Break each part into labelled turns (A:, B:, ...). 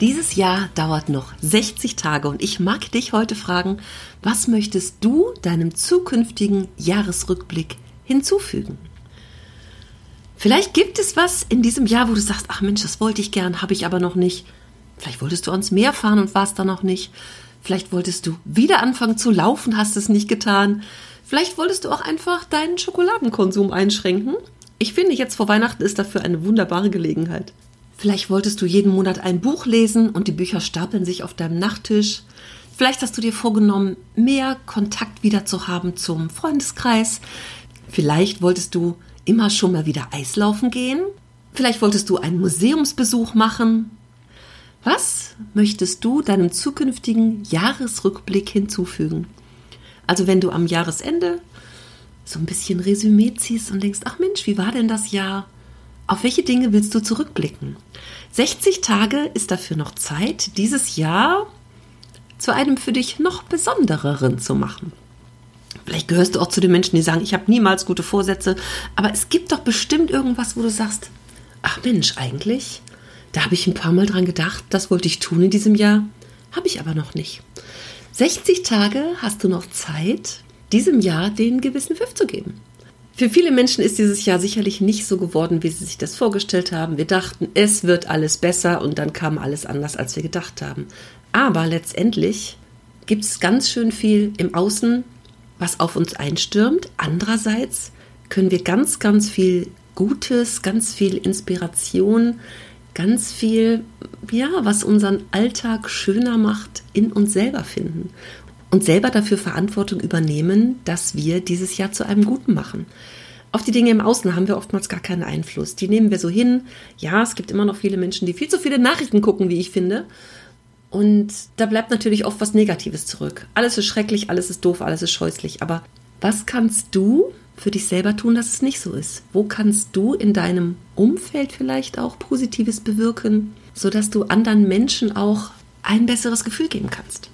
A: Dieses Jahr dauert noch 60 Tage und ich mag dich heute fragen, was möchtest du deinem zukünftigen Jahresrückblick hinzufügen? Vielleicht gibt es was in diesem Jahr, wo du sagst, ach Mensch, das wollte ich gern, habe ich aber noch nicht. Vielleicht wolltest du ans Meer fahren und warst da noch nicht. Vielleicht wolltest du wieder anfangen zu laufen, hast es nicht getan. Vielleicht wolltest du auch einfach deinen Schokoladenkonsum einschränken. Ich finde, jetzt vor Weihnachten ist dafür eine wunderbare Gelegenheit. Vielleicht wolltest du jeden Monat ein Buch lesen und die Bücher stapeln sich auf deinem Nachttisch. Vielleicht hast du dir vorgenommen, mehr Kontakt wieder zu haben zum Freundeskreis. Vielleicht wolltest du immer schon mal wieder Eislaufen gehen. Vielleicht wolltest du einen Museumsbesuch machen. Was möchtest du deinem zukünftigen Jahresrückblick hinzufügen? Also wenn du am Jahresende so ein bisschen Resümee ziehst und denkst, ach Mensch, wie war denn das Jahr? Auf welche Dinge willst du zurückblicken? 60 Tage ist dafür noch Zeit, dieses Jahr zu einem für dich noch besondereren zu machen. Vielleicht gehörst du auch zu den Menschen, die sagen, ich habe niemals gute Vorsätze, aber es gibt doch bestimmt irgendwas, wo du sagst, ach Mensch, eigentlich, da habe ich ein paar Mal dran gedacht, das wollte ich tun in diesem Jahr, habe ich aber noch nicht. 60 Tage hast du noch Zeit, diesem Jahr den gewissen Pfiff zu geben. Für viele Menschen ist dieses Jahr sicherlich nicht so geworden, wie sie sich das vorgestellt haben. Wir dachten, es wird alles besser und dann kam alles anders, als wir gedacht haben. Aber letztendlich gibt es ganz schön viel im Außen, was auf uns einstürmt. Andererseits können wir ganz, ganz viel Gutes, ganz viel Inspiration, ganz viel, ja, was unseren Alltag schöner macht, in uns selber finden und selber dafür Verantwortung übernehmen, dass wir dieses Jahr zu einem Guten machen. Auf die Dinge im Außen haben wir oftmals gar keinen Einfluss. Die nehmen wir so hin. Ja, es gibt immer noch viele Menschen, die viel zu viele Nachrichten gucken, wie ich finde. Und da bleibt natürlich oft was Negatives zurück. Alles ist schrecklich, alles ist doof, alles ist scheußlich. Aber was kannst du für dich selber tun, dass es nicht so ist? Wo kannst du in deinem Umfeld vielleicht auch Positives bewirken, sodass du anderen Menschen auch ein besseres Gefühl geben kannst?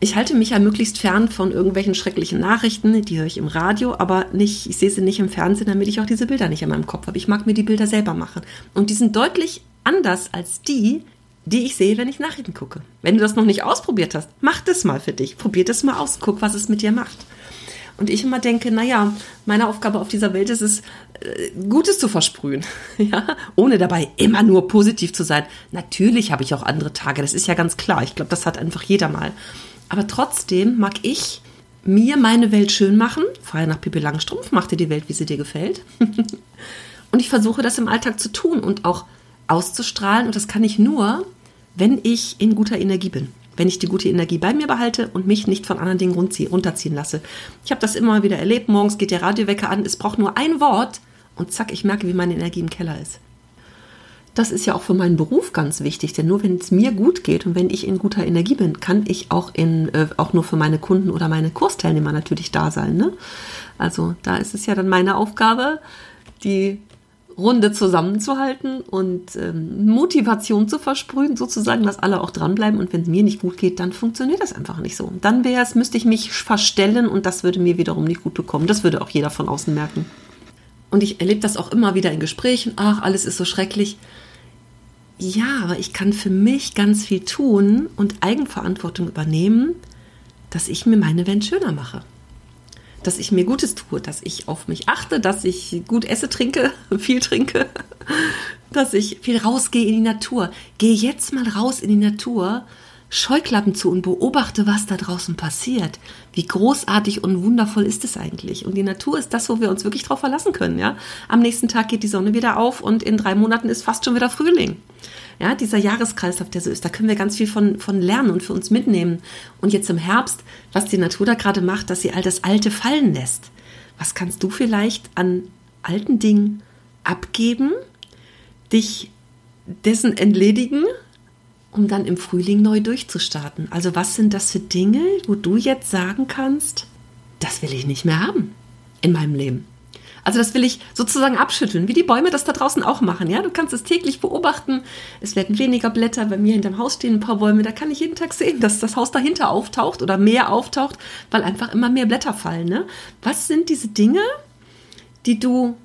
A: Ich halte mich ja möglichst fern von irgendwelchen schrecklichen Nachrichten, die höre ich im Radio, aber nicht, ich sehe sie nicht im Fernsehen, damit ich auch diese Bilder nicht in meinem Kopf habe. Ich mag mir die Bilder selber machen. Und die sind deutlich anders als die, die ich sehe, wenn ich Nachrichten gucke. Wenn du das noch nicht ausprobiert hast, mach das mal für dich. Probier das mal aus. Guck, was es mit dir macht. Und ich immer denke, naja, meine Aufgabe auf dieser Welt ist es, äh, Gutes zu versprühen, ja, ohne dabei immer nur positiv zu sein. Natürlich habe ich auch andere Tage, das ist ja ganz klar. Ich glaube, das hat einfach jeder mal. Aber trotzdem mag ich mir meine Welt schön machen. Frei nach Pippi Langstrumpf, mach dir die Welt, wie sie dir gefällt. und ich versuche das im Alltag zu tun und auch auszustrahlen. Und das kann ich nur, wenn ich in guter Energie bin. Wenn ich die gute Energie bei mir behalte und mich nicht von anderen Dingen runterziehen lasse. Ich habe das immer wieder erlebt. Morgens geht der Radiowecker an. Es braucht nur ein Wort und zack, ich merke, wie meine Energie im Keller ist das ist ja auch für meinen Beruf ganz wichtig, denn nur wenn es mir gut geht und wenn ich in guter Energie bin, kann ich auch in äh, auch nur für meine Kunden oder meine Kursteilnehmer natürlich da sein. Ne? Also da ist es ja dann meine Aufgabe, die Runde zusammenzuhalten und ähm, Motivation zu versprühen, sozusagen, dass alle auch dranbleiben. Und wenn es mir nicht gut geht, dann funktioniert das einfach nicht so. Dann wäre es, müsste ich mich verstellen und das würde mir wiederum nicht gut bekommen. Das würde auch jeder von außen merken. Und ich erlebe das auch immer wieder in Gesprächen. Ach, alles ist so schrecklich. Ja, aber ich kann für mich ganz viel tun und Eigenverantwortung übernehmen, dass ich mir meine Welt schöner mache. Dass ich mir Gutes tue, dass ich auf mich achte, dass ich gut esse, trinke, viel trinke, dass ich viel rausgehe in die Natur. Gehe jetzt mal raus in die Natur Scheuklappen zu und beobachte, was da draußen passiert. Wie großartig und wundervoll ist es eigentlich? Und die Natur ist das, wo wir uns wirklich drauf verlassen können, ja. Am nächsten Tag geht die Sonne wieder auf und in drei Monaten ist fast schon wieder Frühling. Ja, dieser Jahreskreislauf, der so ist, da können wir ganz viel von, von lernen und für uns mitnehmen. Und jetzt im Herbst, was die Natur da gerade macht, dass sie all das Alte fallen lässt. Was kannst du vielleicht an alten Dingen abgeben, dich dessen entledigen, um dann im Frühling neu durchzustarten. Also was sind das für Dinge, wo du jetzt sagen kannst, das will ich nicht mehr haben in meinem Leben. Also das will ich sozusagen abschütteln, wie die Bäume das da draußen auch machen. Ja, du kannst es täglich beobachten. Es werden weniger Blätter. Bei mir hinterm Haus stehen ein paar Bäume. Da kann ich jeden Tag sehen, dass das Haus dahinter auftaucht oder mehr auftaucht, weil einfach immer mehr Blätter fallen. Ne? Was sind diese Dinge, die du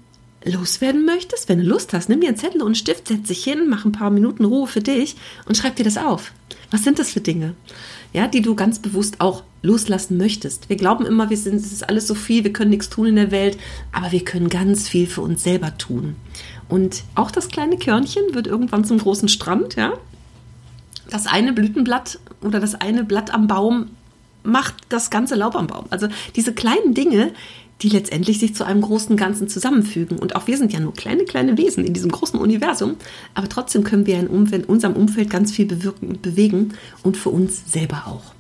A: loswerden möchtest? Wenn du Lust hast, nimm dir einen Zettel und einen Stift, setz dich hin, mach ein paar Minuten Ruhe für dich und schreib dir das auf. Was sind das für Dinge? Ja, die du ganz bewusst auch loslassen möchtest. Wir glauben immer, wir sind, es ist alles so viel, wir können nichts tun in der Welt, aber wir können ganz viel für uns selber tun. Und auch das kleine Körnchen wird irgendwann zum großen Strand, ja. Das eine Blütenblatt oder das eine Blatt am Baum macht das ganze Laub am Baum. Also diese kleinen Dinge, die letztendlich sich zu einem großen Ganzen zusammenfügen. Und auch wir sind ja nur kleine, kleine Wesen in diesem großen Universum. Aber trotzdem können wir in, unserem Umfeld ganz viel bewirken, bewegen und für uns selber auch.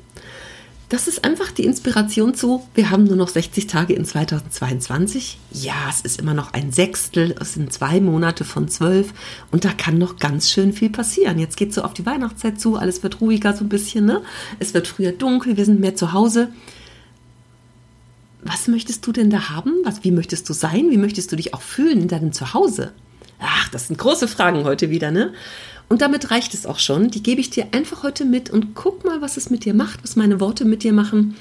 A: Das ist einfach die Inspiration zu, wir haben nur noch 60 Tage in 2022. Ja, es ist immer noch ein Sechstel, es sind zwei Monate von zwölf und da kann noch ganz schön viel passieren. Jetzt geht es so auf die Weihnachtszeit zu, alles wird ruhiger so ein bisschen, ne? Es wird früher dunkel, wir sind mehr zu Hause was möchtest du denn da haben? Was, wie möchtest du sein? Wie möchtest du dich auch fühlen in deinem Zuhause? Ach, das sind große Fragen heute wieder, ne? Und damit reicht es auch schon. Die gebe ich dir einfach heute mit und guck mal, was es mit dir macht, was meine Worte mit dir machen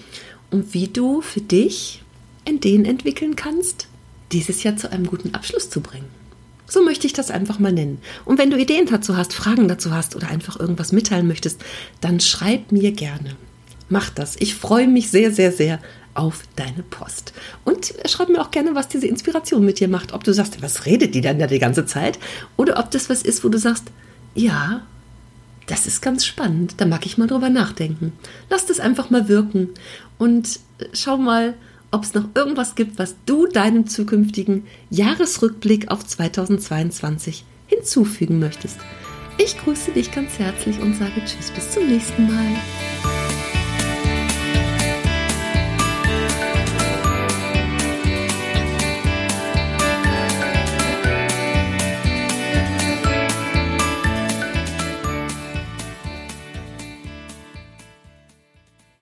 A: und wie du für dich Ideen entwickeln kannst, dieses Jahr zu einem guten Abschluss zu bringen. So möchte ich das einfach mal nennen. Und wenn du Ideen dazu hast, Fragen dazu hast oder einfach irgendwas mitteilen möchtest, dann schreib mir gerne. Mach das. Ich freue mich sehr, sehr, sehr auf deine Post. Und schreib mir auch gerne, was diese Inspiration mit dir macht. Ob du sagst, was redet die denn da die ganze Zeit? Oder ob das was ist, wo du sagst, ja, das ist ganz spannend. Da mag ich mal drüber nachdenken. Lass das einfach mal wirken und schau mal, ob es noch irgendwas gibt, was du deinem zukünftigen Jahresrückblick auf 2022 hinzufügen möchtest. Ich grüße dich ganz herzlich und sage Tschüss bis zum nächsten Mal.